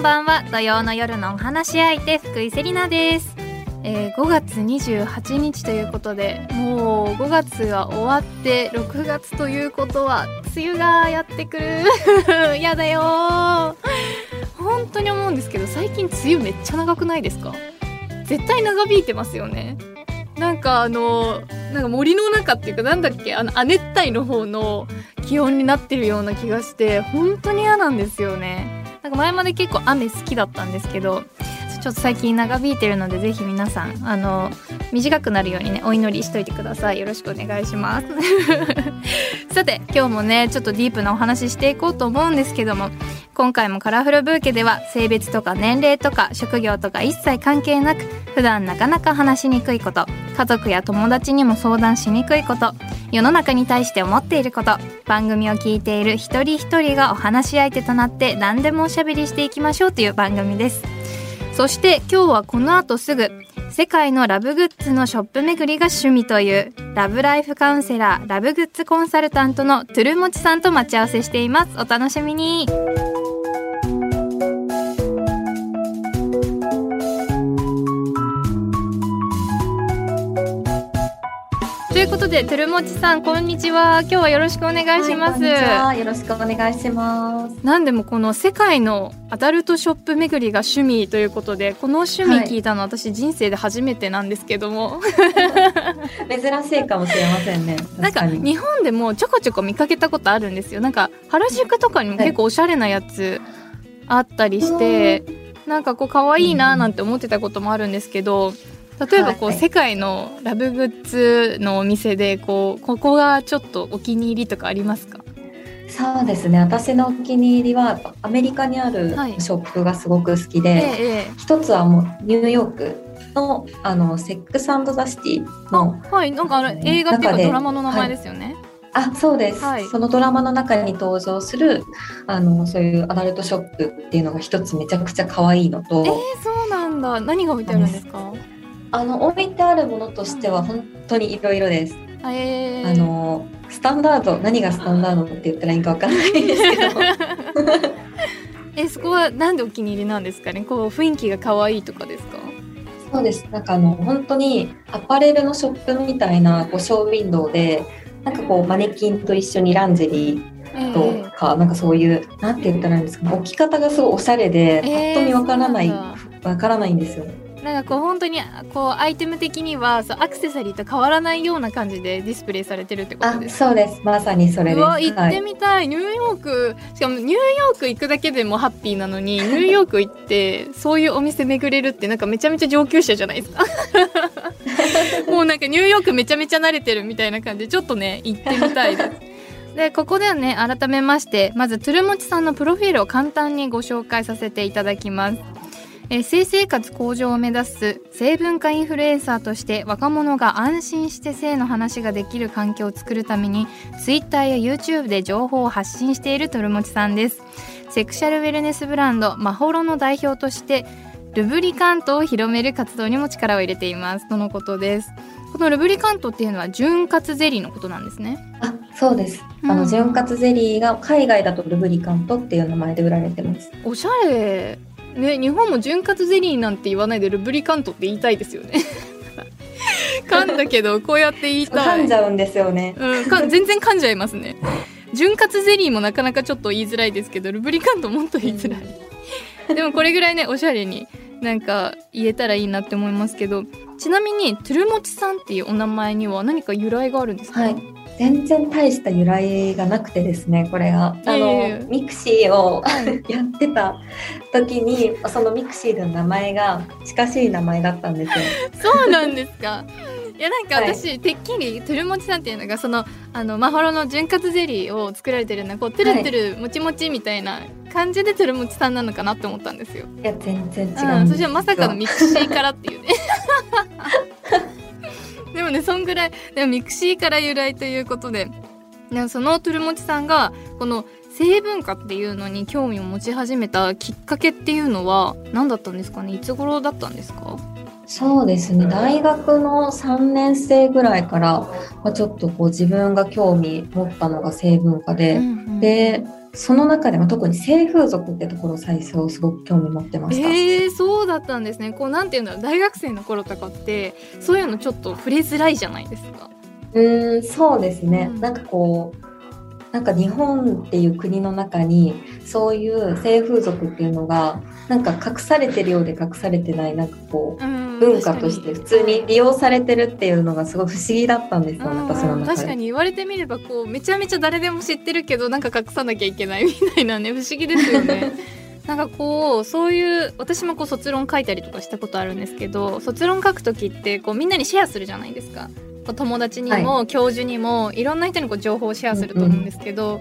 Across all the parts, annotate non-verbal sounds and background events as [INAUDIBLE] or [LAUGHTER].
んばんは。土曜の夜のお話し相手福井セリナです、えー5月28日ということでもう5月は終わって6月ということは梅雨がやってくる。[LAUGHS] やだよ。本当に思うんですけど最近梅雨めっちゃ長くないですか？絶対長引いてますよね。なんかあのなんか森の中っていうかなんだっけあの亜熱帯の方の気温になってるような気がして本当に嫌なんですよね。なんか前まで結構雨好きだったんですけどちょっと最近長引いてるのでぜひ皆さんあの短くなるようにねお祈りしといてください。よろしくお願いします。[LAUGHS] さて今日もねちょっとディープなお話ししていこうと思うんですけども今回もカラフルブーケでは性別とか年齢とか職業とか一切関係なく普段なかなか話しにくいこと家族や友達にも相談しにくいこと世の中に対して思っていること番組を聞いている一人一人がお話し相手となって何でもおしゃべりしていきましょうという番組です。そして今日はこの後すぐ世界のラブグッズのショップ巡りが趣味というラブライフカウンセラーラブグッズコンサルタントのトゥルモチさんと待ち合わせしています。お楽しみに。でトゥルモチさんこんにちは。今日はよろしくお願いします、はいこんにちは。よろしくお願いします。なんでもこの世界のアダルトショップ巡りが趣味ということでこの趣味聞いたの私人生で初めてなんですけども、[LAUGHS] 珍しいかもしれませんね。[LAUGHS] なんか日本でもちょこちょこ見かけたことあるんですよ。なんか原宿とかにも結構おしゃれなやつあったりして、なんかこう可愛いななんて思ってたこともあるんですけど例えばこう、はい。世界のラブグッズのお店でこうここがちょっとお気に入りとかありますか？そうですね。私のお気に入りはアメリカにあるはい。ショップがすごく好きえで、ええ。一つはもうニューヨークのあのセックスザシティのあはい。なんかあれ映画っていうかドラマの名前ですよね、あそうです、はい。そのドラマの中に登場するあのそういうアダルトショップっていうのが一つめちゃくちゃ可愛いのと、えー、そうなんだ。何が置いてあるんですか？あの置いてあるものとしては本当にいろいろです。えー、あのスタンダード何がスタンダードって言ったらいいかわかんないんですけど。[LAUGHS] えそこはなんでお気に入りなんですかね？こう雰囲気が可愛いとかですか？そうです。なんかあの本当にアパレルのショップみたいなこうショーウィンドウでなんかこうマネキンと一緒にランジェリえーとか、なんかそういうなんて言ったらいいんですか置き方がすごいおしゃれで、えーぱっと見わからないわからないんですよ。なんかこう本当にこうアイテム的にはそうアクセサリーと変わらないような感じでディスプレイされてるってことあですそうです。まさにそれです。うわ行ってはい、みたい、ニューヨーク。しかもニューヨーク行くだけでもハッピーなのにニューヨーク行ってそういうお店巡れるってなんかめちゃめちゃ上級者じゃないですか？[LAUGHS] もうなんかニューヨークめちゃめちゃ慣れてるみたいな感じ。でちょっとね行ってみたいです。[LAUGHS] でここではね改めましてまずトゥルモチさんのプロフィールを簡単にご紹介させていただきますえー性生活向上を目指す性文化インフルエンサーとして若者が安心して性の話ができる環境を作るために Twitter や YouTube で情報を発信しているトルモチさんです。セクシャルウェルネスブランドマホロの代表としてルブリカントを広める活動にも力を入れています。とのことです。このルブリカントっていうのは潤滑ゼリーのことなんですね。あそうです。あうん。の潤滑ゼリーが海外だとルブリカントっていう名前で売られてます。おしゃれね日本も潤滑ゼリーなんて言わないで lubricant って言いたいですよね。[LAUGHS] 噛んだけどこうやって言いたい。噛んじゃうんですよね。うん、か全然噛んじゃいますね。潤滑ゼリーもなかなかちょっと言いづらいですけど lubricant もっと言いづらい。でもこれぐらいねおしゃれになんか言えたらいいなって思いますけどちなみにトゥルモチさんっていうお名前には何か由来があるんですか、はい。全然大した由来がなくてですね、これが。あの、ええ mixi を [LAUGHS] やってた時に、その mixi の名前が近しい名前だったんですよ。そうなんですか。いやなんかはい私、てっきりトゥルモチさんっていうのがそのあのマホロの潤滑ゼリーを作られてるようなこうトゥルトゥルもちもちみたいな感じでトゥルモチさんなのかなって思ったんですよ。いや、全然違ううん、そしてまさかの mixi からっていうね。[LAUGHS] でもねそんぐらいでも mixi から由来ということででもそのトゥルモチさんがこの性文化っていうのに興味を持ち始めたきっかけっていうのは何だったんですかね？いつ頃だったんですか？そうですね。大学の3年生ぐらいから、まあ、ちょっとこう自分が興味持ったのが性文化で、うんうん。でその中でも特に性風俗ってところ最初すごく興味持ってました。えー、そうだったんですねこうなんていうんだろう大学生の頃とかってそういうのちょっと触れづらいじゃないですか。うんそうですね、うんなんかこうなんか日本っていう国の中にそういう性風俗っていうのがなんか隠されてるようで隠されてないなんかこううん文化として普通に利用されてるっていうのがすごい不思議だったんですよ、うん私の中で。確かに言われてみればこうめちゃめちゃ誰でも知ってるけどなんか隠さなきゃいけないみたいなね不思議ですよね。[LAUGHS] なんかこうそういう私もこう卒論書いたりとかしたことあるんですけど卒論書く時ってこうみんなにシェアするじゃないですか。友達にも、教授にもいろんな人にこう情報をシェアすると思うんですけど、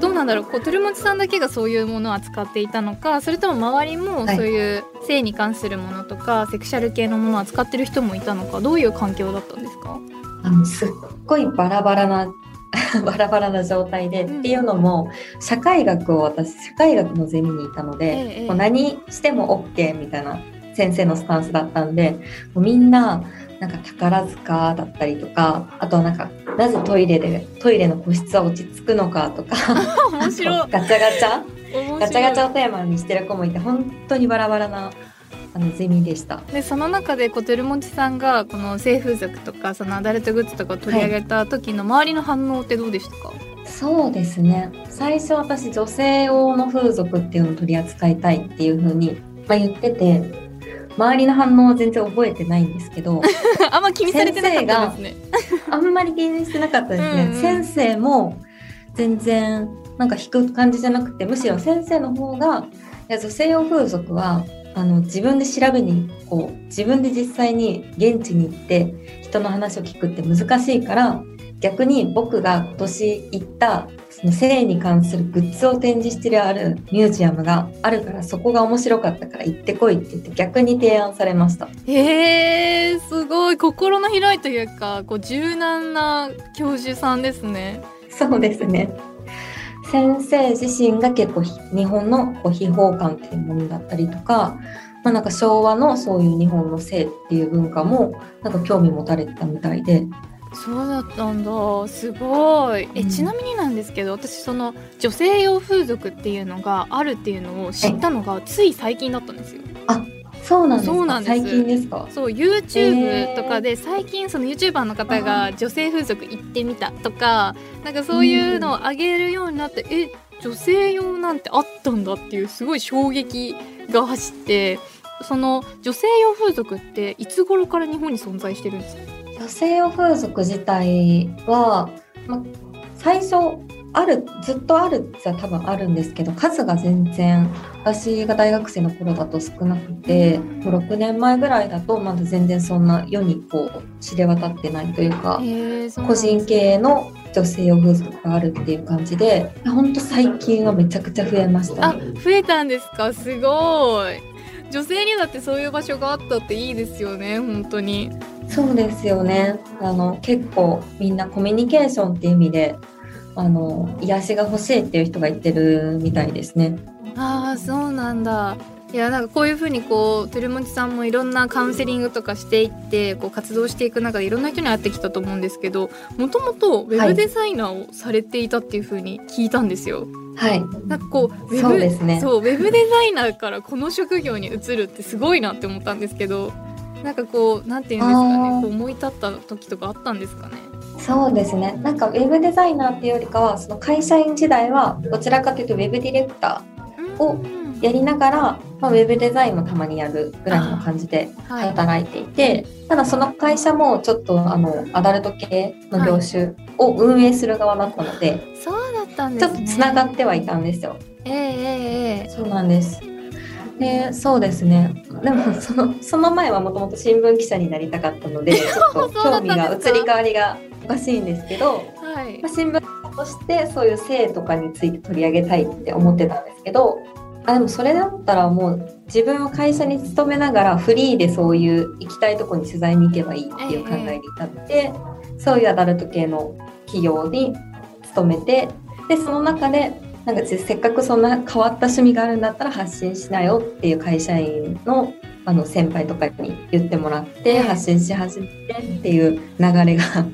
どうなんだろう。こうトゥルモチさんだけがそういうものを扱っていたのかそれとも周りもはい。そういう性に関するものとか、セクシャル系のものを扱ってる人もいたのかどういう環境だったんですか？あのすっごいバラバラな [LAUGHS] バラバラな状態で、うん。っていうのも社会学を私社会学のゼミにいたので、ええもう何しても OK みたいな先生のスタンスだったんでもうみんななんか宝塚だったりとかあとはなんかなぜトイレでトイレの個室は落ち着くのかとか [LAUGHS] ガチャガチャガチャガチャをテーマにしてる子もいて本当にバラバラなあのゼミでした。でその中でこうトゥルモチさんがこの性風俗とかそのアダルトグッズとかを取り上げた時の周りの反応ってどうでしたか、そうですね。最初私女性用の風俗っていうのを取り扱いたいっていう風に、まあ、言ってて周りの反応は全然覚えてないんですけど [LAUGHS] あんま気にされてなかったですね。あんまり気にしてなかったですね、うんうん。先生も全然なんか引く感じじゃなくてむしろ先生の方がいや女性用風俗はあの自分で調べにこう自分で実際に現地に行って人の話を聞くって難しいから逆に僕が今年行ったその性に関するグッズを展示してあるミュージアムがあるからそこが面白かったから行ってこいって言って逆に提案されました。へえすごい心の広いというかこう柔軟な教授さんですね。そうですね。先生自身が結構ひ日本のこう秘宝感っていうものだったりとか、まあ、なんか昭和のそういう日本の性っていう文化もなんか興味持たれてたみたいで、そうだったんだ。すごい。え、うん。ちなみになんですけど私その女性用風俗っていうのがあるっていうのを知ったのがつい最近だったんですよ。そうなんですか？そうなんです。最近ですか？そう YouTube とかで最近その YouTuber の方が女性風俗行ってみたとかなんかそういうのを上げるようになって、え女性用なんてあったんだっていうすごい衝撃が走ってその女性用風俗っていつ頃から日本に存在してるんですか？女性用風俗自体は、ま、最初あるずっとあるっちゃ多分あるんですけど数が全然私が大学生の頃だと少なくてもう6年前ぐらいだとまだ全然そんな世にこう知れ渡ってないというか個人経営の女性用風俗があるっていう感じで本当最近はめちゃくちゃ増えましたあね。増えたんですか？すごい。女性にだってそういう場所があったっていいですよね本当に。そうですよね。あの結構みんなコミュニケーションっていう意味であの癒しが欲しいっていう人が言ってるみたいですね。ああそうなんだいやなんかこういうふうにこう照持さんもいろんなカウンセリングとかしていってこう活動していく中でいろんな人に会ってきたと思うんですけどもともとウェブデザイナーをされていたっていうふうに聞いたんですよ。はい、なんかこうウェブそうですねそうウェブデザイナーからこの職業に移るってすごいなって思ったんですけどなんかこうなんていうんですかあねーこう思い立った時とかあったんですかね。そうですねなんかウェブデザイナーっていうよりかはその会社員時代はどちらかというとウェブディレクターやりながら、まあ、ウェブデザインもたまにやるぐらいの感じではい働いていて、ただその会社もちょっとあのアダルト系の業種を運営する側だったので、そうだったんでちょっすね。とつながってはいたんですよ。えええええそうなんです。で、そうですね。でも、その、その前はもともと新聞記者になりたかったので、ちょっと興味が移り変わりがおかしいんですけど、えはい。まあ、新聞としてそういう性とかについて取り上げたいって思ってたんですけど、あでもそれだったらもう自分は会社に勤めながらフリーでそういう行きたいとこに取材に行けばいいっていう考えに至って、そういうアダルト系の企業に勤めてでその中でなんかせっかくそんな変わった趣味があるんだったら発信しなよっていう会社員のあの先輩とかに言ってもらってええ発信し始めてっていう流れが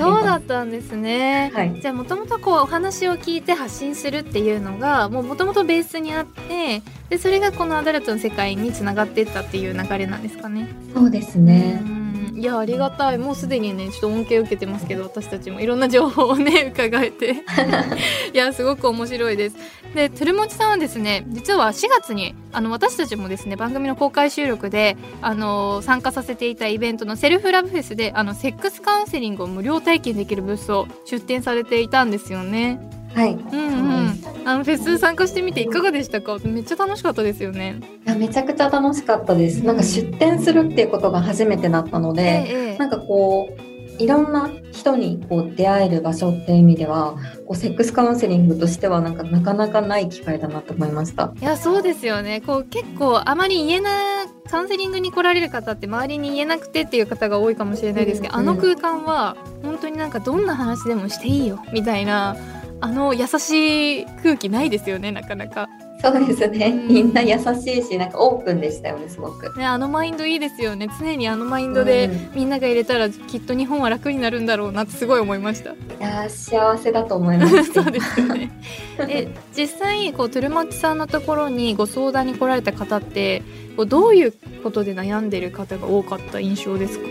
そうだったんですね。はいじゃあもともとこうお話を聞いて発信するっていうのがもともとベースにあってでそれがこのアダルトの世界につながっていったっていう流れなんですかね。そうですね。うんいやありがたい。もうすでにねちょっと恩恵を受けてますけど私たちも。いろんな情報をね [LAUGHS] 伺えて。[LAUGHS] いやすごく面白いです。でトゥルモチさんはですね実は4月にあの私たちもですね番組の公開収録であの参加させていたイベントのセルフラブフェスであのセックスカウンセリングを無料体験できるブースを出展されていたんですよね。はい。うんうんあのフェス参加してみていかがでしたか？めっちゃ楽しかったですよね。いやめちゃくちゃ楽しかったです。なんか出店するっていうことが初めてだったので、ええなんかこういろんな人にこう出会える場所っていう意味では、こうセックスカウンセリングとしてはなんかなかなかない機会だなと思いました。いやそうですよね。こう結構あまり言えなカウンセリングに来られる方って周りに言えなくてっていう方が多いかもしれないですけど、うんうん。あの空間は本当になんかどんな話でもしていいよみたいなあの優しい空気ないですよねなかなか、そうですね。うん。みんな優しいし、なんかオープンでしたよね、すごく。ね、あのマインドいいですよね。常にあのマインドでうん。みんなが入れたらきっと日本は楽になるんだろうなってすごい思いました。いやー幸せだと思います。[LAUGHS] そうですよね。え実際こうトゥルマッチさんのところにご相談に来られた方ってこうどういうことで悩んでる方が多かった印象ですか？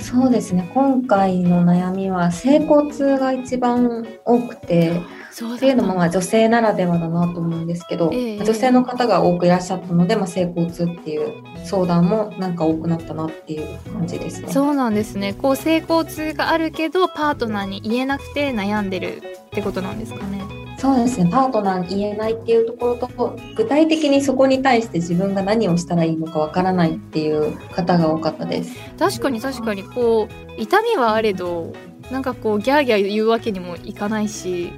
そうですね。今回の悩みは性交痛が一番多くて、そうっていうのもまあ女性ならではだなと思うんですけど、ええ女性の方が多くいらっしゃったので、まあ、性交痛っていう相談もなんか多くなったなっていう感じですね。そうなんですねこう性交痛があるけどパートナーに言えなくて悩んでるってことなんですかねそうですね。パートナーに言えないっていうところと、具体的にそこに対して自分が何をしたらいいのかわからないっていう方が多かったです。確かに確かにこう痛みはあれどなんかこうギャーギャー言うわけにもいかないし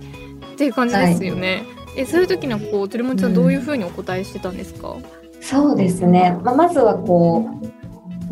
っていう感じですよね、えそういう時のこうトゥルモチさんどういうふうにお答えしてたんですか、そうですね。まあ、まずはこう、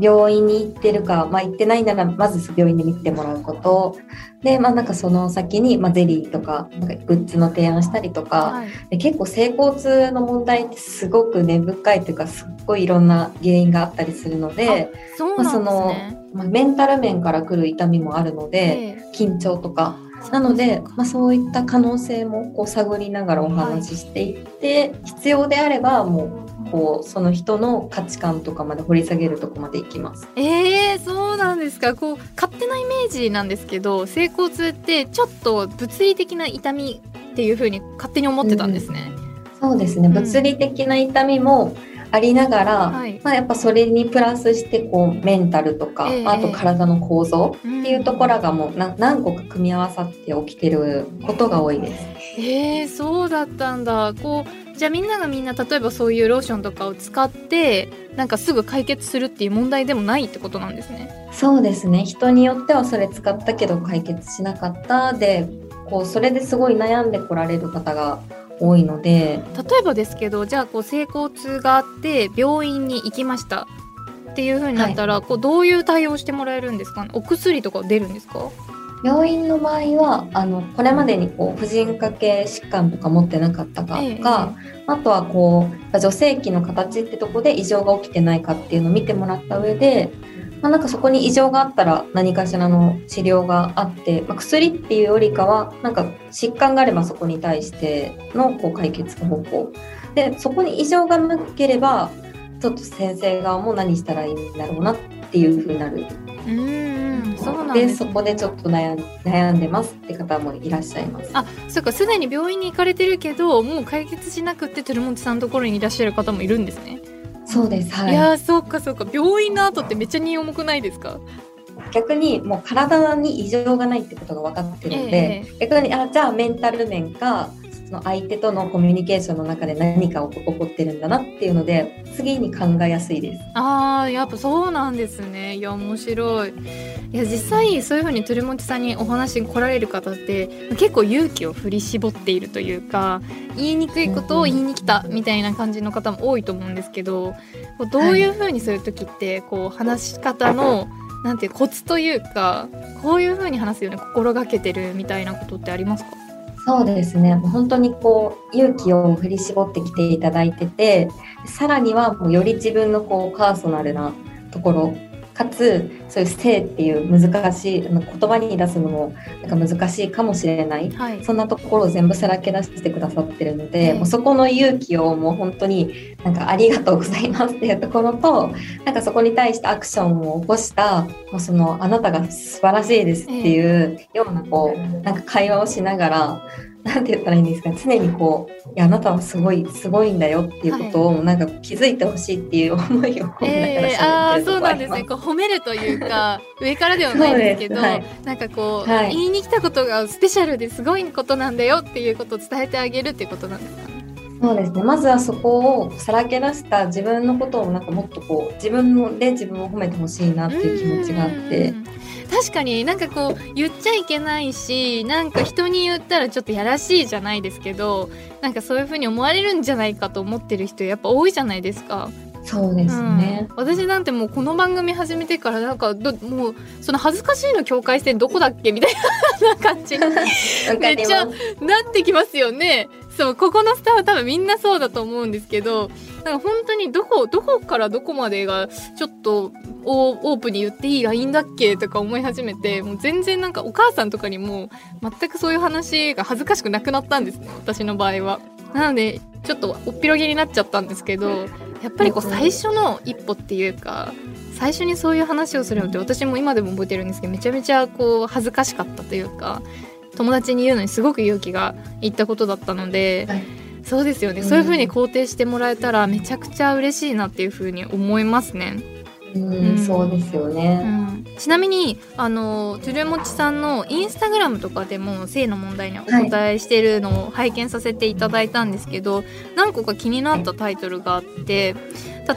病院に行ってるか、まあ、行ってないならまず病院に見てもらうこと。で、まあ、なんかその先に、まあ、ゼリーとかなんかグッズの提案したりとか、はい。で結構性交痛の問題ってすごく根深いというかすっごいいろんな原因があったりするので、そうなんですね、まあ、メンタル面から来る痛みもあるのでええ。緊張とかなので、まあ、そういった可能性もこう探りながらお話ししていって、必要であればもうこうその人の価値観とかまで掘り下げるとこまでいきます。えー、そうなんですか。こう勝手なイメージなんですけど性交痛ってちょっと物理的な痛みっていう風に勝手に思ってたんですね、そうですね。うん。物理的な痛みもありながら、はい。まあ、やっぱそれにプラスしてこうメンタルとか、ええあと体の構造っっていうところがもうな何個か組み合わさって起きてることが多いです。えー、そうだったんだ。こうじゃあみんながみんな例えばそういうローションとかを使ってなんかすぐ解決するっていう問題でもないってことなんですね。そうですね。人によってはそれ使ったけど解決しなかったでこうそれですごい悩んでこられる方が多いので。例えばですけどじゃあこう性交痛があって病院に行きました。っていう風になったら、こうどういう対応してもらえるんですか？お薬とか出るんですか？病院の場合はあのこれまでにこう婦人科系疾患とか持ってなかったかとか、あとはこう女性器の形ってとこで異常が起きてないかっていうのを見てもらった上で、まあ、なんかそこに異常があったら何かしらの治療があって、まあ、薬っていうよりかはなんか疾患があればそこに対してのこう解決方法。でそこに異常がなければちょっと先生側も何したらいいんだろうなっていうふうになる。うーんそうなんでそこでちょっと悩ん悩んでますって方もいらっしゃいます。あそうかすでに病院に行かれてるけどもう解決しなくってトゥルモンチさんのところにいらっしゃる方もいるんですね、そうです、はい。い、やーそうかそうか。病院の後ってめっちゃ荷重くないですか？逆にもう体に異常がないってことが分かってるので、逆にあじゃあメンタル面かその相手とのコミュニケーションの中で何か起こってるんだなっていうので次に考えやすいです。あーやっぱそうなんですね。いや面白い。いや実際そういう風にトゥルモチさんにお話に来られる方って結構勇気を振り絞っているというか言いにくいことを言いに来たみたいな感じの方も多いと思うんですけどどういう風にする時ってこう話し方のなんていうコツというかこういう風に話すように心がけてるみたいなことってありますか？そうですね。本当にこう勇気を振り絞ってきていただいててさらにはもうより自分のこうパーソナルなところかつそういう性っていう難しい言葉に出すのもなんか難しいかもしれない、はい。そんなところを全部さらけ出してくださってるので、ええ。もうそこの勇気をもう本当になんかありがとうございますっていうところとなんかそこに対してアクションを起こしたもうそのあなたが素晴らしいですっていうようなこうなんか会話をしながらなんて言ったらいいんですか常にこういやあなたはすごいすごいんだよっていうことをなんか気づいてほしいっていう思いを込めながらえー、ああ喋ってるとそうころありますなんですね。こう褒めるというか上からではないですけどはいなんかこう、はい言いに来たことがスペシャルです。ごいことなんだよっていうことを伝えてあげるっていうことなんですか？ね。そうですね。まずはそこをさらけ出した自分のことをなんかもっとこう自分で自分を褒めてほしいなっていう気持ちがあって。うん確かになんかこう言っちゃいけないしなんか人に言ったらちょっとやらしいじゃないですけどなんかそういう風に思われるんじゃないかと思ってる人やっぱ多いじゃないですか。そうですね、うん、私なんてもうこの番組始めてからなんかどもうその恥ずかしいの境界線どこだっけみたいな感じにめっちゃなってきますよね。そうここのスターは多分みんなそうだと思うんですけどなんか本当にどこどこからどこまでがちょっとオーオープンに言っていいラインだっけ？とか思い始めてもう全然なんかお母さんとかにも全くそういう話が恥ずかしくなくなったんですね私の場合は。なのでちょっとおっぴろげになっちゃったんですけどやっぱりこう最初の一歩っていうか最初にそういう話をするのって私も今でも覚えてるんですけどめちゃめちゃこう恥ずかしかったというか友達に言うのにすごく勇気がいったことだったので、はい。そうですよね、うんそういう風に肯定してもらえたらめちゃくちゃ嬉しいなっていう風に思いますね。うん、うん。そうですようね、ん、ちなみにあのトゥルモチさんのインスタグラムとかでも性の問題にお答えしているのを拝見させていただいたんですけど、何個か気になったタイトルがあって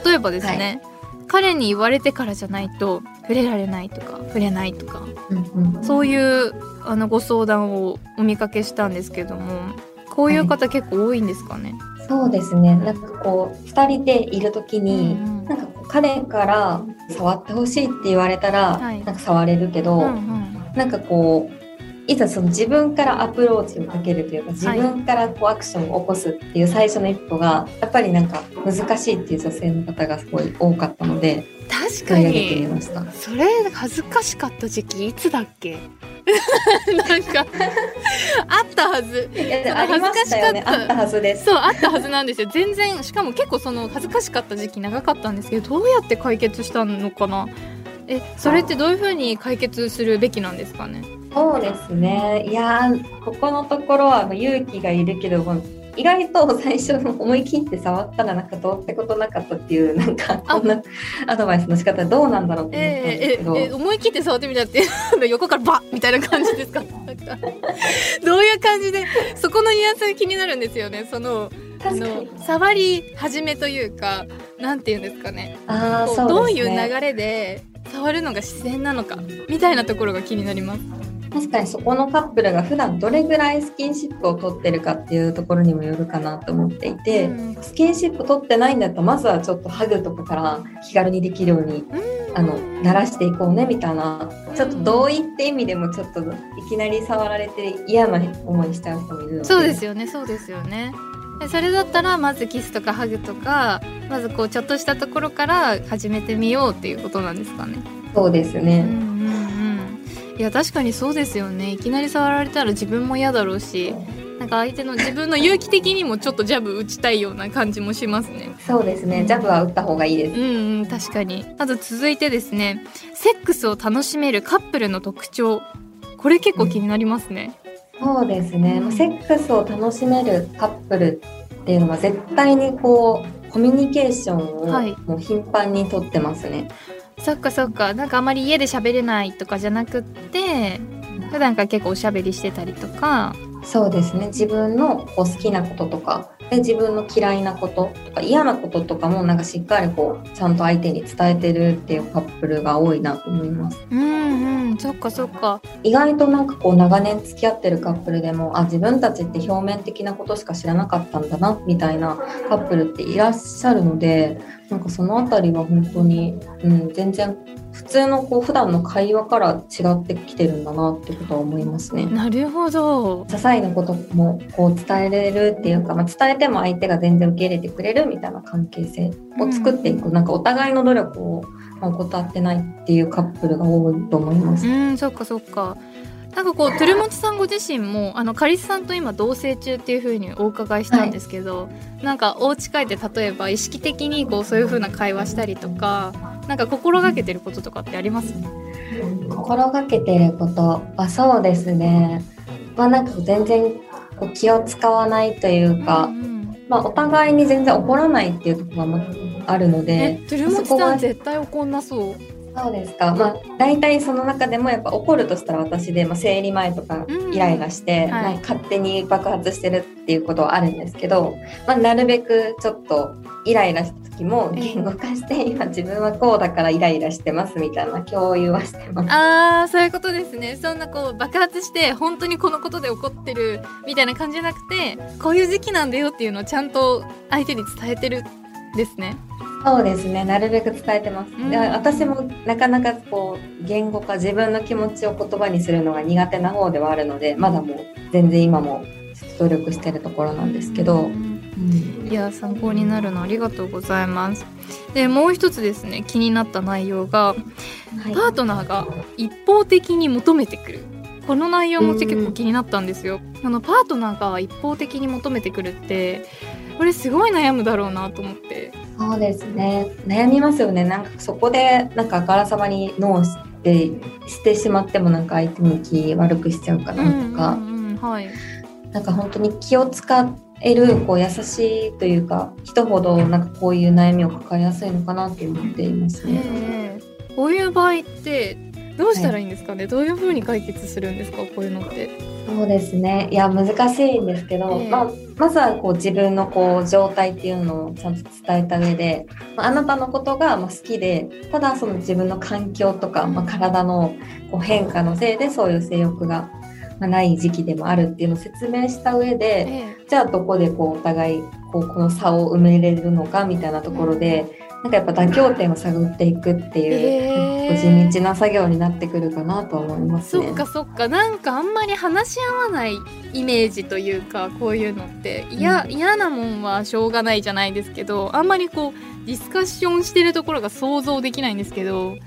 例えばですね、彼に言われてからじゃないと触れられないとか触れないとか。うんうん。そういうあのご相談をお見かけしたんですけどもこういう方結構多いんですかね？そうですね。なんかこう2人でいる時に、うんうん。なんか彼から触ってほしいって言われたら、はい。なんか触れるけど、うんうん。なんかこういざその自分からアプローチをかけるというか自分からこうアクションを起こすっていう最初の一歩がやっぱりなんか難しいっていう女性の方がすごい多かったので確かに。ました。それ恥ずかしかった時期いつだっけ？なんかあったはず。いや恥ずかしかった。あったはずです。そうあったはずなんですよ。全然しかも結構その恥ずかしかった時期長かったんですけどどうやって解決したのかな？えそれってどういうふうに解決するべきなんですかね？そうですね。いやーここのところは勇気がいるけども意外と最初の思い切って触ったらなんかどうってことなかったっていうなんかこんなアドバイスの仕方どうなんだろうと思ったんですえけど、ーええ思い切って触ってみたって横からバッみたいな感じですか？[LAUGHS] どういう感じでそこのニュアンスが気になるんですよね。そのあの触り始めというかなんていうんですかね。あそうね。どういう流れで触るのが自然なのかみたいなところが気になります。確かにそこのカップルが普段どれぐらいスキンシップを取ってるかっていうところにもよるかなと思っていて、うん。スキンシップ取ってないんだったらまずはちょっとハグとかから気軽にできるようにあの慣らしていこうねみたいなちょっと同意って意味でもちょっといきなり触られて嫌な思いしちゃう人もいるので。そうですよねそうですよね。でそれだったらまずキスとかハグとかまずこうちょっとしたところから始めてみようっていうことなんですかね。そうですね、うんうんうんいや確かにそうですよね。いきなり触られたら自分も嫌だろうし。なんか相手の自分の勇気的にもちょっとジャブ打ちたいような感じもしますね。そうですね。ジャブは打った方がいいです。うんうん確かに。あと続いてですね。セックスを楽しめるカップルの特徴。これ結構気になりますね。そうですね、うん。セックスを楽しめるカップルっていうのは絶対にこうコミュニケーションをはい。もう頻繁にとってますね、そっかそっか。なんかあまり家で喋れないとかじゃなくって普段から結構おしゃべりしてたりとか。そうですね。自分のこう好きなこととかで自分の嫌いなこととか嫌なこととかもなんかしっかりこうちゃんと相手に伝えてるっていうカップルが多いなと思います。うんうん。そっかそっか。意外となんかこう長年付き合ってるカップルでもあ自分たちって表面的なことしか知らなかったんだなみたいなカップルっていらっしゃるのでなんかそのあたりは本当に、うん、全然普通のこう普段の会話から違ってきてるんだなってことは思いますね。なるほど些細なこともこう伝えれるっていうか、まあ、伝えても相手が全然受け入れてくれるみたいな関係性を作っていく、なんかお互いの努力をまあ怠ってないっていうカップルが多いと思います。うんそっかそっかなんかこうトゥルモチさんご自身もあのカリスさんと今同棲中っていう風にお伺いしたんですけど、なんかお家帰って例えば意識的にこうそういう風な会話したりとかなんか心がけてることとかってあります？心がけてることはそうですね。まあなんか全然こう気を使わないというか、うんまあお互いに全然怒らないっていうところがまあるのえで、トゥルモチそこがさん絶対怒んなそうそうですか。まあ大体その中でもやっぱ怒るとしたら私で、まあ、生理前とかうん。イライラして、はい。なんか勝手に爆発してるっていうことはあるんですけど、まあなるべくちょっとイライラした時も言語化して、今自分はこうだからイライラしてますみたいな共有はしてます。あーそういうことですね。そんなこう爆発して本当にこのことで怒ってるみたいな感じじゃなくてこういう時期なんだよっていうのをちゃんと相手に伝えてるんですねそうですね。なるべく伝えてます。うん。で私もなかなかこう言語化自分の気持ちを言葉にするのが苦手な方ではあるので、まだもう全然今も努力してるところなんですけど、うん。うんいや参考になるのありがとうございます。でもう一つですね。気になった内容がはい。パートナーが一方的に求めてくる。この内容も結構気になったんですよ。あのパートナーが一方的に求めてくるってこれすごい悩むだろうなと思ってそうですね。悩みますよね。なんかそこでなんかあからさまにノーしてしてしまってもなんか相手に気悪くしちゃうかなとか、うんはいなんか本当に気を使えるこう優しいというか人ほどなんかこういう悩みを抱えやすいのかなと思っていますね。ええこういう場合ってどうしたらいいんですかね、どういう風に解決するんですか？こういうのって。そうですね。いや難しいんですけど、ええ。まあまずはこう自分のこう状態っていうのをちゃんと伝えた上で、まあ、あなたのことがまあ好きで、ただその自分の環境とか、まあ、体のこう変化のせいでそういう性欲がまあない時期でもあるっていうのを説明した上で、えじゃあどこでこうお互いこうこの差を埋めれるのかみたいなところで、なんかやっぱ妥協点を探っていくっていう、ええ地道な作業になってくるかなと思いますね。そっかそっかなんかあんまり話し合わないイメージというかこういうのって嫌、うん嫌なもんはしょうがないじゃないですけどあんまりこうディスカッションしてるところが想像できないんですけど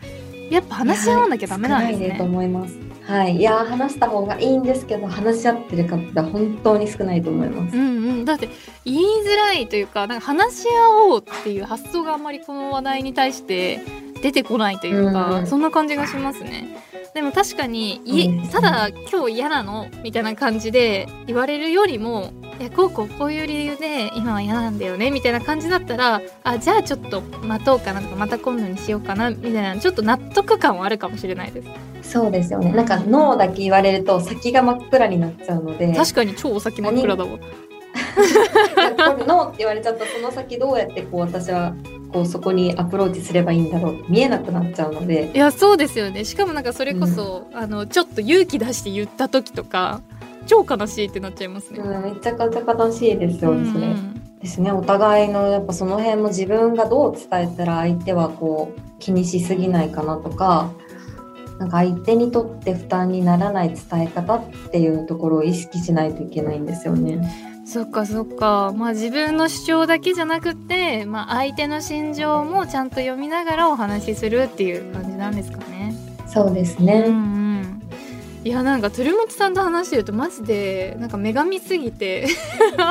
やっぱ話し合わなきゃダメなんです少ないとね。思います。はい、いや話した方がいいんですけど話し合ってる方は本当に少ないと思いますう。んうん、だって言いづらいというかなんか話し合おうっていう発想があんまりこの話題に対して出てこないというか、うんそんな感じがしますね。でも確かに、うですねただ今日嫌なのみたいな感じで言われるよりもいやこうこうこういう理由で今は嫌なんだよねみたいな感じだったらあじゃあちょっと待とうかなとかまた今度にしようかなみたいなちょっと納得感はあるかもしれないです。そうですよね。なんかノーだけ言われると先が真っ暗になっちゃうので、確かに超お先真っ暗だわ。[LAUGHS] これノーって言われちゃったその先どうやってこう私はこうそこにアプローチすればいいんだろう見えなくなっちゃうので、いやそうですよねしかもなんかそれこそ、あのちょっと勇気出して言った時とか超悲しいってなっちゃいますね。うん、めちゃくちゃ悲しいですよね、それ。うんですねお互いのやっぱその辺も自分がどう伝えたら相手はこう気にしすぎないかなとかなんか相手にとって負担にならない伝え方っていうところを意識しないといけないんですよね。そっかそっかまあ自分の主張だけじゃなくって、まあ、相手の心情もちゃんと読みながらお話しするっていう感じなんですかね。そうですね。うんうんいやなんか鳥本さんと話してるとマジでなんか女神すぎて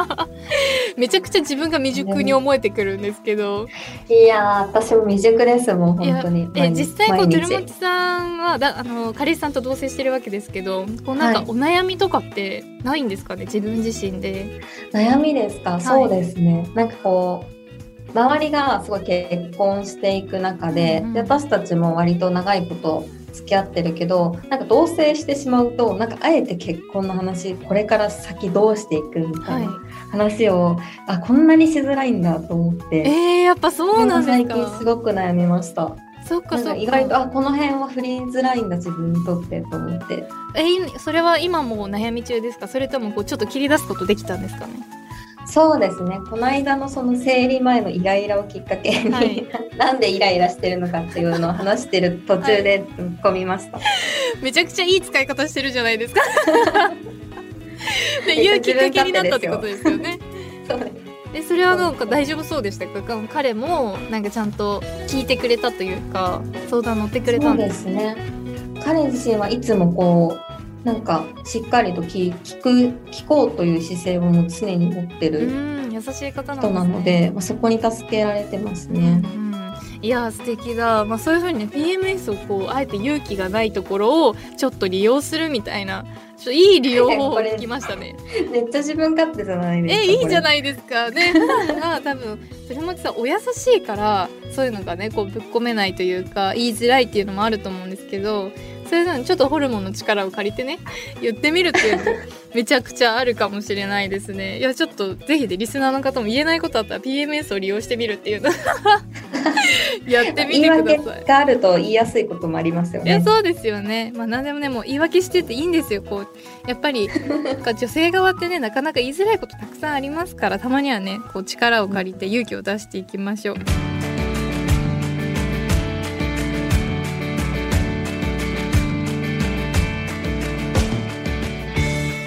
[LAUGHS] めちゃくちゃ自分が未熟に思えてくるんですけど。いやー私も未熟ですもん本当に。え実際こう毎日。鳥本さんはだあのカリスさんと同棲してるわけですけどこうなんかはい。お悩みとかってないんですかね自分自身で。悩みですか、い。そうですね。なんかこう周りがすごい結婚していく中で,、うんうん。で私たちも割と長いこと付き合ってるけどなんか同棲してしまうとなんかあえて結婚の話これから先どうしていくみたはいいな話を、あこんなにしづらいんだと思って。えー、やっぱそうなんです最近すか。ごく悩みました。そっかそっか。意外とあこの辺は振りづらいんだ自分にとってと思って。えいそれは今も悩み中ですか？それともこうちょっと切り出すことできたんですかね？そうですね。この間のその生理前のイライラをきっかけに、はい、[LAUGHS] なんでイライラしてるのかっていうのを話してる途中で突っ込みました、はい、めちゃくちゃいい使い方してるじゃないですか。[LAUGHS] で言うきっかけになったってことですよね。そうでそれはなんか大丈夫そうでしたか？彼もなんかちゃんと聞いてくれたというか相談乗ってくれたんですね。彼自身はいつもこうなんかしっかりと聞聞く聞こうという姿勢をも常に持ってる優しい方なので、まあ、そこに助けられてますね。うんいや素敵だ、まあ、そういうふうにね PMS をこうあえて勇気がないところをちょっと利用するみたいなちょっといい利用 [LAUGHS] 法を聞きましたね。めっちゃ自分勝手じゃないですかえいいじゃないですか。ねが多分鶴本さんお優しいからそういうのがねこうぶっ込めないというか言いづらいっていうのもあると思うんですけどそういうのにちょっとホルモンの力を借りてね言ってみるっていうのめちゃくちゃあるかもしれないですね。いやちょっとぜひでリスナーの方も言えないことあったら PMS を利用してみるっていうの。[LAUGHS] やってみてください。があると言いやすいこともありますよね。いやそうですよね。まあ何でもねもう言い訳してていいんですよ。こうやっぱり女性側ってねなかなか言いづらいことたくさんありますからたまにはねこう力を借りて勇気を出していきましょう。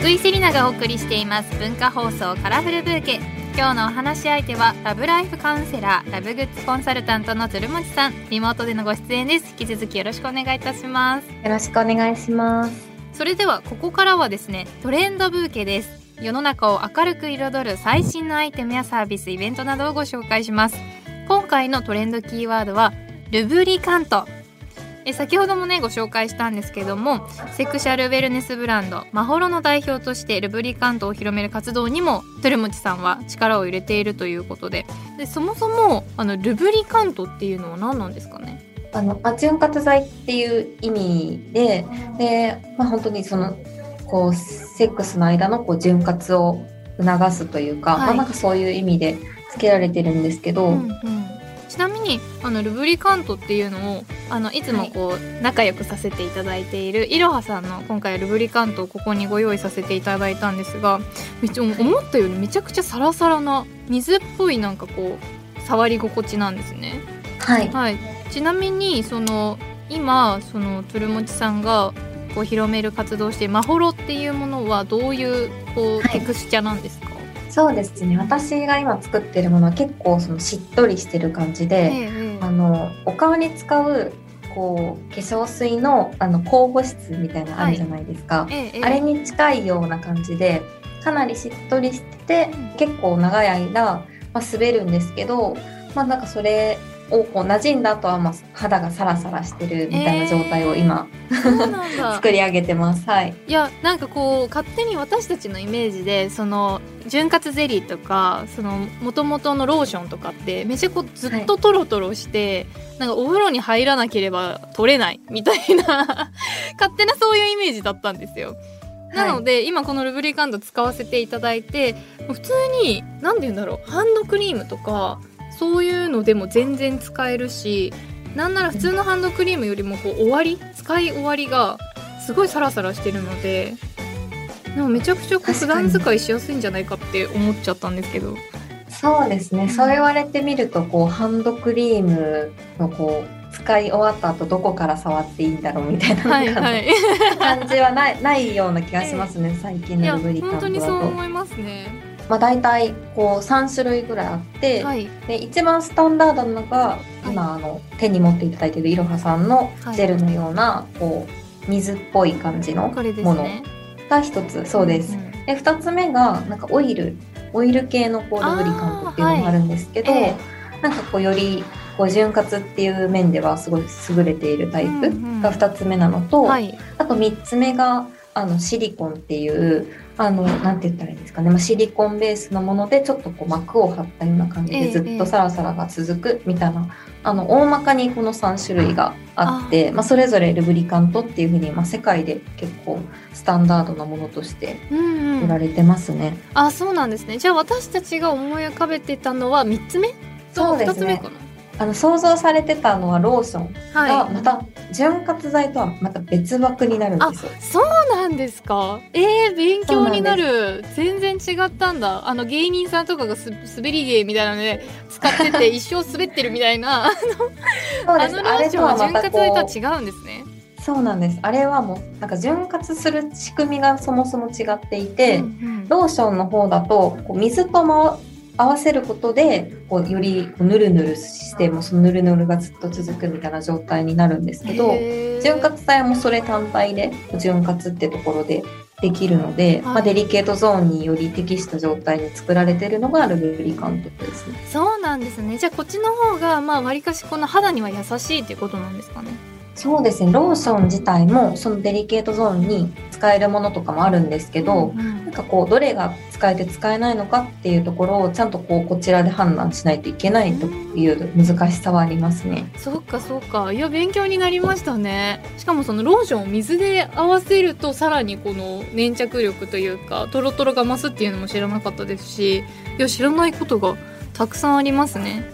井セリナがお送りしています文化放送カラフルブーケ。今日のお話し相手はラブライフカウンセラーラブグッズコンサルタントの鶴持さん。リモートでのご出演です。引き続きよろしくお願いいたします。よろしくお願いします。それではここからはですねトレンドブーケです。世の中を明るく彩る最新のアイテムやサービスイベントなどをご紹介します。今回のトレンドキーワードはルブリカントえ先ほどもねご紹介したんですけどもセクシャルウェルネスブランドマホロの代表としてルブリカントを広める活動にもトゥルモチさんは力を入れているということで。でそもそもあのルブリカントっていうのは何なんですかね？あのあ潤滑剤っていう意味でで、まあ、本当にそのこうセックスの間のこう潤滑を促すというか、はい、まあ、なんかそういう意味で付けられてるんですけど、うんうんちなみにあのルブリカントっていうのをあのいつもこう、仲良くさせていただいているいろはさんの今回ルブリカントをここにご用意させていただいたんですがめっちゃ思ったよりめちゃくちゃサラサラな水っぽいなんかこう触り心地なんですね。はい、はい、ちなみにその今そのトゥルモチさんがこう広める活動してマホロっていうものはどういうこう、テクスチャなんですか？そうですね。私が今作ってるものは結構そのしっとりしてる感じで、ええ、あのお顔に使うこう化粧水のあの高保湿みたいなのあるじゃないですか、はい。え、あれに近いような感じでかなりしっとりしてて、結構長い間、まあ、滑るんですけどまあなんかそれをこう馴染んだ後はまあ肌がサラサラしてるみたいな状態を今、えー、作り上げてます。はい。いやなんかこう勝手に私たちのイメージでその潤滑ゼリーとかその元々のローションとかってめちゃこうずっとトロトロして、はい、なんかお風呂に入らなければ取れないみたいな [LAUGHS] 勝手なそういうイメージだったんですよ。なので、はい、今このルブリカント使わせていただいて普通に何て言うんだろうハンドクリームとかそういうのでも全然使えるしなんなら普通のハンドクリームよりもこう終わり使い終わりがすごいサラサラしてるのででもめちゃくちゃこう普段使いしやすいんじゃないかって思っちゃったんですけど。そうですね、そう言われてみるとこうハンドクリームのこう使い終わった後どこから触っていいんだろうみたいなはいはい、感じはないないような気がしますね、最近のルブリカントだと。本当にそう思いますね。まあ、大体こう3種類ぐらいあって、はい、で一番スタンダードなのが今、あの手に持っていただいているいろはさんのジェルのような、こう水っぽい感じのものが一つ、そうです。で2つ目がなんかオイルオイル系のこうルブリカントっていうのがあるんですけど、はいえ。ー、なんかこうよりこう潤滑っていう面ではすごい優れているタイプが2つ目なのと、うんうんはい、あと3つ目があのシリコンっていうあのなんて言ったらいいんですかね、まあ、シリコンベースのものでちょっとこう膜を張ったような感じでずっとサラサラが続くみたいな、ええ、あの大まかにこの3種類があってまあ、それぞれルブリカントっていうふうに、まあ、世界で結構スタンダードなものとして売られてますね。うんうん、あそうなんですね。じゃあ私たちが思い浮かべてたのは3つ目？そうですねあの想像されてたのはローションがまた潤滑剤とはまた別枠になるんですよ。そうななんですか？えー、勉強になる。全然違ったんだ。あの芸人さんとかがす滑り芸みたいなので使ってて [LAUGHS] 一生滑ってるみたいな。あのあのローションは潤滑剤とは違うんですね。そうなんです。あれはもうなんか潤滑する仕組みがそもそも違っていて、うんうん、ローションの方だとこう水とも合わせることでこうよりこうぬるぬるしてもそのぬるぬるがずっと続くみたいな状態になるんですけど潤滑剤もそれ単体で潤滑ってところでできるので、はい、まあ、デリケートゾーンにより適した状態に作られてるのがルブリカントですね。そうなんですね。じゃあこっちの方がまあ割かしこの肌には優しいっていうことなんですかね。そうですねローション自体もそのデリケートゾーンに使えるものとかもあるんですけど、うんうん、なんかこうどれが使えて使えないのかっていうところをちゃんとこうこちらで判断しないといけないという難しさはありますね。そっかそっかいや勉強になりましたね。しかもそのローションを水で合わせるとさらにこの粘着力というかトロトロが増すっていうのも知らなかったですしいや知らないことがたくさんありますね。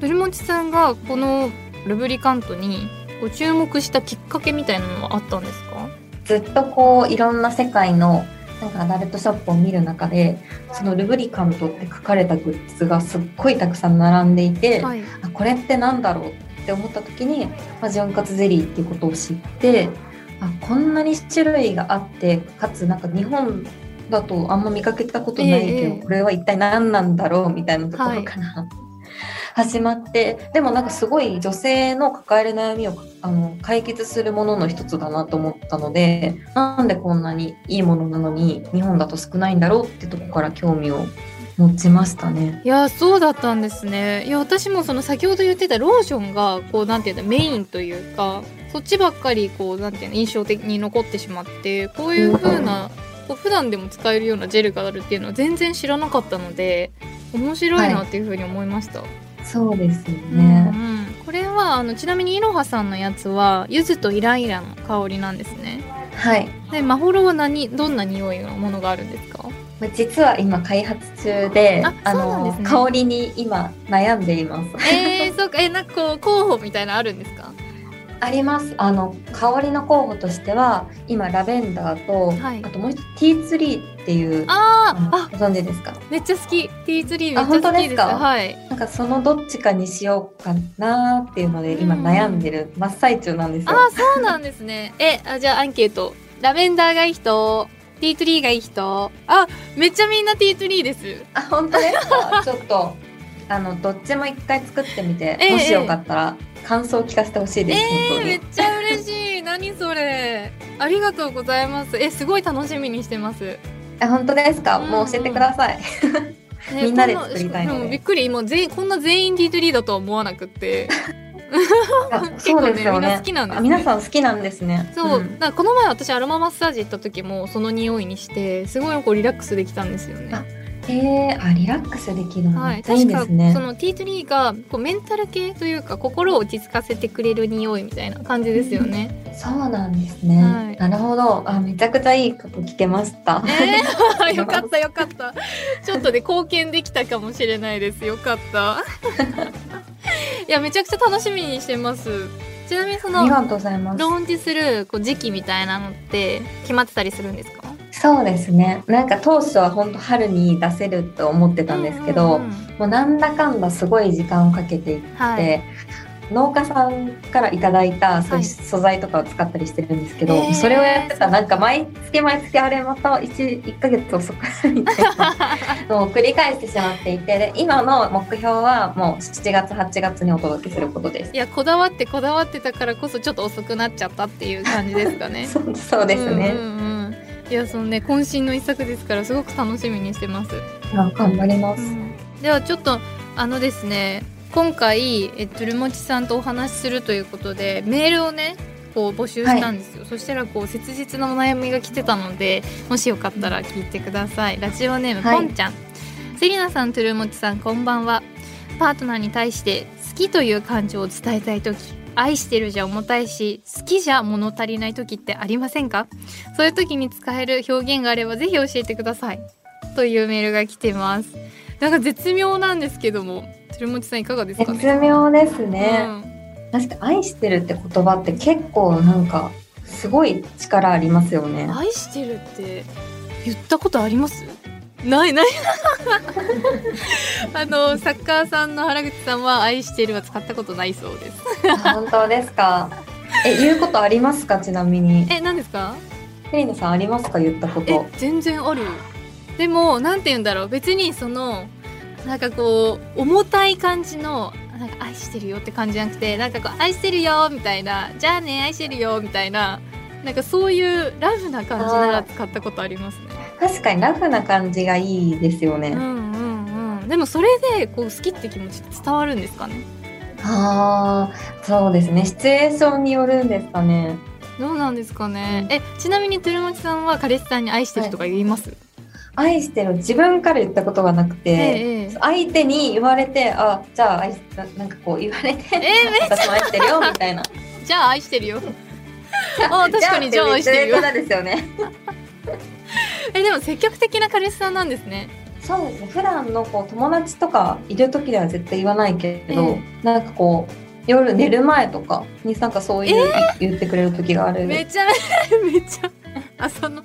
鳥持さんがこのルブリカントにご注目したきっかけみたいなのはあったんですか？ずっとこういろんな世界のなんかアダルトショップを見る中でそのルブリカントって書かれたグッズがすっごいたくさん並んでいて、はい、あこれって何だろうって思った時に、まあ、潤滑ゼリーっていうことを知ってあこんなに種類があってかつなんか日本だとあんま見かけたことないけど、えー、これは一体何なんだろうみたいなところから、はい始まってでもなんかすごい女性の抱える悩みをあの解決するものの一つだなと思ったのでなんでこんなにいいものなのに日本だと少ないんだろうってとこから興味を持ちましたねいやそうだったんですねいや私もその先ほど言ってたローションがこうなんていうのメインというかそっちばっかりこうなんていうの印象的に残ってしまってこういう風な、こう普段でも使えるようなジェルがあるっていうのは全然知らなかったので面白いなっていう風に思いました。はいそうですよね、うんうん、これはあのちなみにいろはさんのやつは柚子とイライラの香りなんですね。はい。でマホロは何どんな匂いのものがあるんですか？実は今開発中であの、ね、香りに今悩んでいます。えー、そうか。えなんかこう候補みたいなあるんですか？あります。あの香りの候補としては今ラベンダーと、はい、あともう一つティーツリーっていうああ。ご存知ですか？めっちゃ好き。ティーツリーめっちゃ好きです。あ本当ですか？はい。なんかそのどっちかにしようかなっていうので今悩んでる真っ最中なんですよ、あそうなんですね。えあじゃあアンケート。ラベンダーがいい人ティーツリーがいい人。あめっちゃみんなティーツリーです。あ本当ですか？ちょっとあのどっちも一回作ってみて、えー、もしよかったら感想を聞かせてほしいです、えー、めっちゃ嬉しい。[LAUGHS] 何それ。ありがとうございます。えすごい楽しみにしてます。え本当ですか、うん、もう教えてください。[LAUGHS] みんなで作りたいので。びっくり今全こんな全員 D3 だとは思わなくて。[LAUGHS] そうですよね。好きなんです、ね、皆さん好きなんですね。そう、うん、この前私アロママッサージ行った時もその匂いにしてすごいこうリラックスできたんですよね。えー、あリラックスできるの。はい、確かそのティートリーがこうメンタル系というか心を落ち着かせてくれる匂いみたいな感じですよね。うん、そうなんですね、はい、なるほど。あめちゃくちゃいいこと聞けました。えー、[LAUGHS] よかったよかった。ちょっとで貢献できたかもしれないです。よかった。[LAUGHS] いやめちゃくちゃ楽しみにしてます。ちなみにそのローンチするこう時期みたいなのって決まってたりするんですか？そうですね。なんか当初は本当春に出せると思ってたんですけど、うんうんうん、もうなんだかんだすごい時間をかけていって、はい、農家さんからいただいたそういう素材とかを使ったりしてるんですけど、はい、それをやってたらなんか毎月毎月あれまた 1, 1ヶ月遅くなみたいなのを繰り返してしまっていてで今の目標はもう7月8月にお届けすることです。いやこだわってこだわってたからこそちょっと遅くなっちゃったっていう感じですかね。[LAUGHS] そうそうですね、うんうんうんいやそのね渾身の一作ですからすごく楽しみにしてます。頑張ります、うん、ではちょっとあのですね今回えっとルモチさんとお話しするということでメールをねこう募集したんですよ、はい、そしたらこう切実なお悩みが来てたのでもしよかったら聞いてください。ラジオネーム、はい、ポンちゃん。セリナさんトゥルモチさんこんばんは。パートナーに対して好きという感情を伝えたい時愛してるじゃ重たいし好きじゃ物足りない時ってありませんか？そういう時に使える表現があればぜひ教えてください。というメールが来てます。なんか絶妙なんですけども鶴持さんいかがですか、ね、絶妙ですね、うん、確か愛してるって言葉って結構なんかすごい力ありますよね。愛してるって言ったことあります？ないない。[LAUGHS] あのサッカーさんの原口さんは愛してるは使ったことないそうです。本当ですか？[LAUGHS] え、言うことありますか？ちなみに。え何ですか？セリナさんありますか？言ったこえと。全然ある。でもなんて言うんだろう。別にそのなんかこう重たい感じのなんか愛してるよって感じじゃなくてなんかこう愛してるよみたいなじゃあね愛してるよみたいななんかそういうラフな感じなら使ったことありますね。確かにラフな感じがいいですよね。うんうんうん。でもそれでこう好きって気持ち伝わるんですかね？ああ、そうですね。シチュエーションによるんですかね。どうなんですかね、うん。えちなみに鳥持さんは彼氏さんに愛してるとか言います、愛してる。自分から言ったことがなくて、ええ相手に言われて、あ、じゃあ愛しななんかこう言われて、えめ私も愛してるよみたいな。[LAUGHS] じゃあ愛してるよ [LAUGHS] あ確かにじゃあ愛してるよですよね。[LAUGHS] えでも積極的な彼氏さんなんですねそうですね。普段のこう友達とかいる時では絶対言わないけど、えなんかこう夜寝る前とかになんかそういう、言ってくれる時がある。めちゃめ [LAUGHS] ちゃ朝の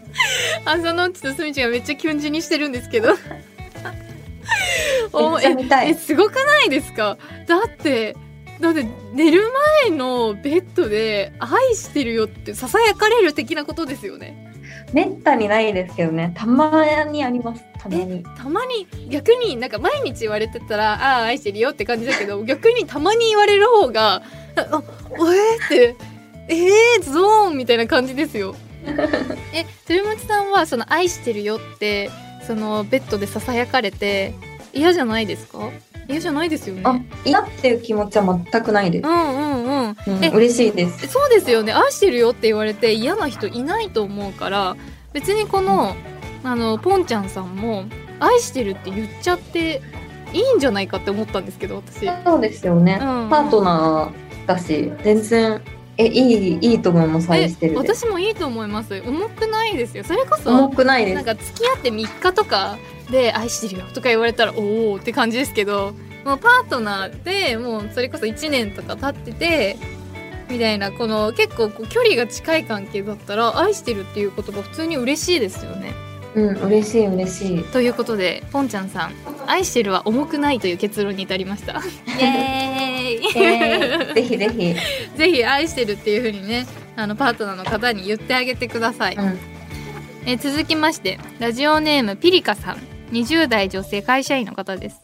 朝のうちとすみちゃんがめっちゃキュン死にしてるんですけどおめっちゃ見たい。えすごくないですか？だってだって寝る前のベッドで「愛してるよ」ってささやかれる的なことですよねめったにないですけどね。たまにあります。たまに。たまに逆になんか毎日言われてたら「ああ愛してるよ」って感じだけど [LAUGHS] 逆にたまに言われる方が「ああえー、って「えー、ゾーン」みたいな感じですよ。[LAUGHS] え鳥持さんはその「愛してるよ」ってそのベッドでささやかれて嫌じゃないですか？嫌じゃないですよね。あ、嫌っていう気持ちは全くないですう。んうんうん。うんえ嬉しいです。そうですよね愛してるよって言われて嫌な人いないと思うから別にこの,、あのポンちゃんさんも愛してるって言っちゃっていいんじゃないかって思ったんですけど私。そうですよね。うんパートナーだし、全然、え、いい、いいと思います。愛してるで。私もいいと思います重くないですよそれこそ重くないです。なんか付き合って3日とかで愛してるよとか言われたらおおって感じですけどもうパートナーでもうそれこそ1年とか経っててみたいなこの結構こう距離が近い関係だったら愛してるっていう言葉普通に嬉しいですよね。うん、嬉しい、嬉しい。ということでポンちゃんさん愛してるは重くないという結論に至りました。イエーイえーぜひぜひ。ぜひ愛してるっていう風にねあのパートナーの方に言ってあげてください。うん。えー続きましてラジオネームピリカさん。20代女性会社員の方です。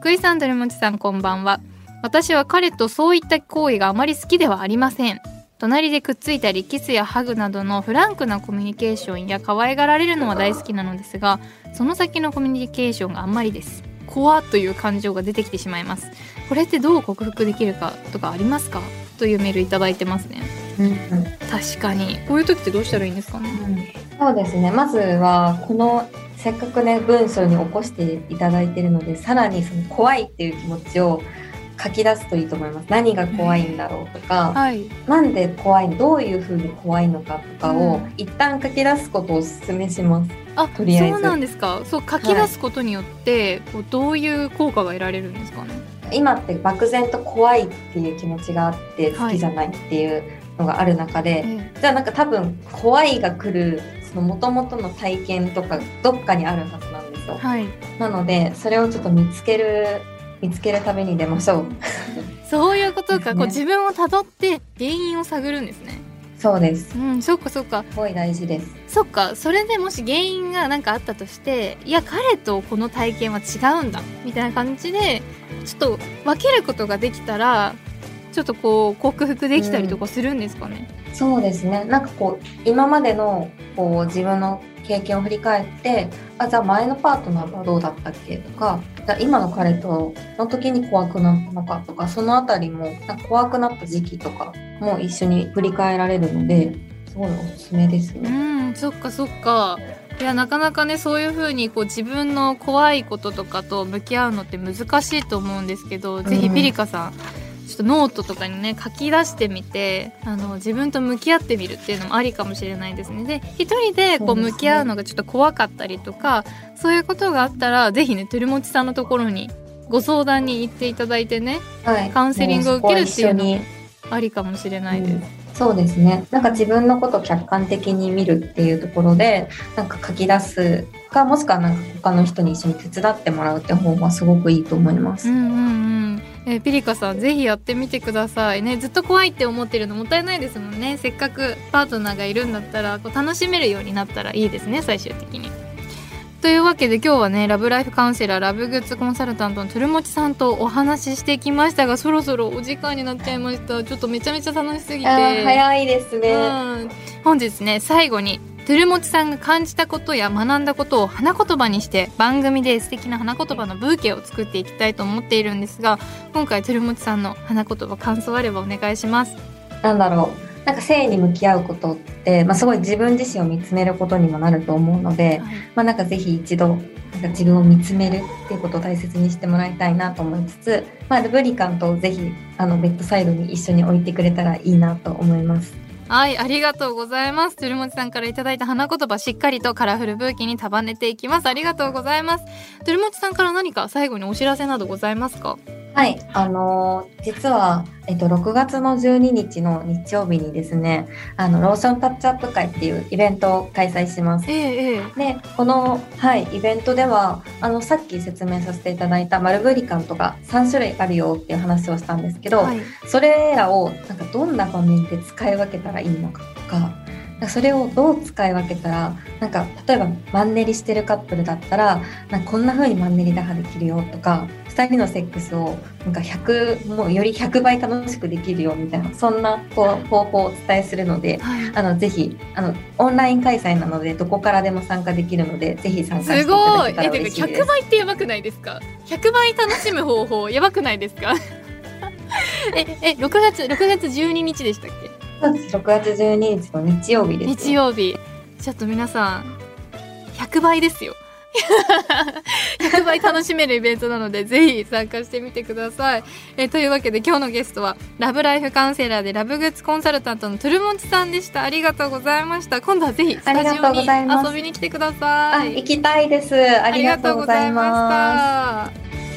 福井さん鳥持さんこんばんは。私は彼とそういった行為があまり好きではありません。隣でくっついたりキスやハグなどのフランクなコミュニケーションや可愛がられるのは大好きなのですがその先のコミュニケーションがあんまりです。怖という感情が出てきてしまいますこれってどう克服できるかとかありますか？というメールいただいてますね。うんうん。確かに。こういう時ってどうしたらいいんですかね？そうですね。まずは、この、せっかくね、文章に起こしていただいているので、さらにその怖いっていう気持ちを書き出すといいと思います。何が怖いんだろうとか、はい。なんで怖いのどういうふうに怖いのかとかを、うん。一旦書き出すことをお勧めします。あとりあえず。そうなんですか。そう書き出すことによって、こうどういう効果が得られるんですかね。今って漠然と怖いっていう気持ちがあって好きじゃないっていうのがある中で、え。じゃあなんか多分怖いが来るその元々の体験とかどっかにあるはずなんですよ。はい。なのでそれをちょっと見つける見つけるために出ましょう。そういうことか、ねこう自分をたどって原因を探るんですねそうです。うんそっかそっかすごい大事です。そっかそれでもし原因が何かあったとしていや彼とこの体験は違うんだみたいな感じでちょっと分けることができたらちょっとこう克服できたりとかするんですかね、そうですね。なんかこう今までのこう自分の経験を振り返って、あじゃあ前のパートナーはどうだったっけとか、じゃあ今の彼との時に怖くなったのかとか、そのあたりもなんか怖くなった時期とかも一緒に振り返られるので、すごいおすすめですうね。んそっかそっかいやなかなかねそういう風にこう自分の怖いこととかと向き合うのって難しいと思うんですけど、ぜひピリカさんちょっとノートとかにね書き出してみてあの自分と向き合ってみるっていうのもありかもしれないですねで一人でこそう向き合うのがちょっと怖かったりとかそういうことがあったらぜひねてるもちさんのところにご相談に行っていただいてねはい。カウンセリングを受けるっていうのもありかもしれないです。うんそうですねなんか自分のことを客観的に見るっていうところでなんか書き出すかもしくはなんか他の人に一緒に手伝ってもらうって方がすごくいいと思います。うんうんうんえーピリカさんぜひやってみてください。ねずっと怖いって思ってるのもったいないですもんね。せっかくパートナーがいるんだったらこう楽しめるようになったらいいですね最終的に。というわけで今日はねラブライフカウンセラーラブグッズコンサルタントのトゥルモチさんとお話ししてきましたがそろそろお時間になっちゃいました。ちょっとめちゃめちゃ楽しすぎて。早いですね。うん、本日ね最後にトゥルモチさんが感じたことや学んだことを花言葉にして番組で素敵な花言葉のブーケを作っていきたいと思っているんですが今回トゥルモチさんの花言葉感想あればお願いします。なんだろう。なんか性に向き合うことって、まあ、すごい自分自身を見つめることにもなると思うので、まあ、なんかぜひ一度なんか自分を見つめるっていうことを大切にしてもらいたいなと思いつつ、まあ、ルブリカントをぜひあのベッドサイドに一緒に置いてくれたらいいなと思います。はい、ありがとうございます。トゥルモチさんからいただいた花言葉、しっかりとカラフルブーケに束ねていきます。ありがとうございます。トゥルモチさんから何か最後にお知らせなどございますか？はい、あのー実は、えっと、6月の12日の日曜日にですね、あの、ローションタッチアップ会っていうイベントを開催します。ええええで、この、はい、イベントでは、あの、さっき説明させていただいたマルブリカントが3種類あるよっていう話をしたんですけど、はい。それらをなんかどんな場面で使い分けたらいいのかとか、それをどう使い分けたら、なんか例えばマンネリしてるカップルだったら、なんかこんな風にマンネリ打破できるよとか、2人のセックスをなんか100、もうより100倍楽しくできるよみたいな、そんなこう方法をお伝えするので、はい。あのぜひあのオンライン開催なのでどこからでも参加できるのでぜひ参加していすただごいけたら嬉しいです。100。倍ってやばくないですか？100倍楽しむ方法やばくないですか？ええ6月6月12日でしたっそうです。6月12日の日曜日けです。日曜日。ちょっと皆さん100倍ですよ。[LAUGHS] 100倍楽しめるイベントなのでぜひ参加してみてください。えというわけで今日のゲストはラブライフカウンセラーでラブグッズコンサルタントのトゥルモンチさんでした。ありがとうございました。今度はぜひスタジオにございます。遊びに来てくだあさい。行きたいです。ありがとうございました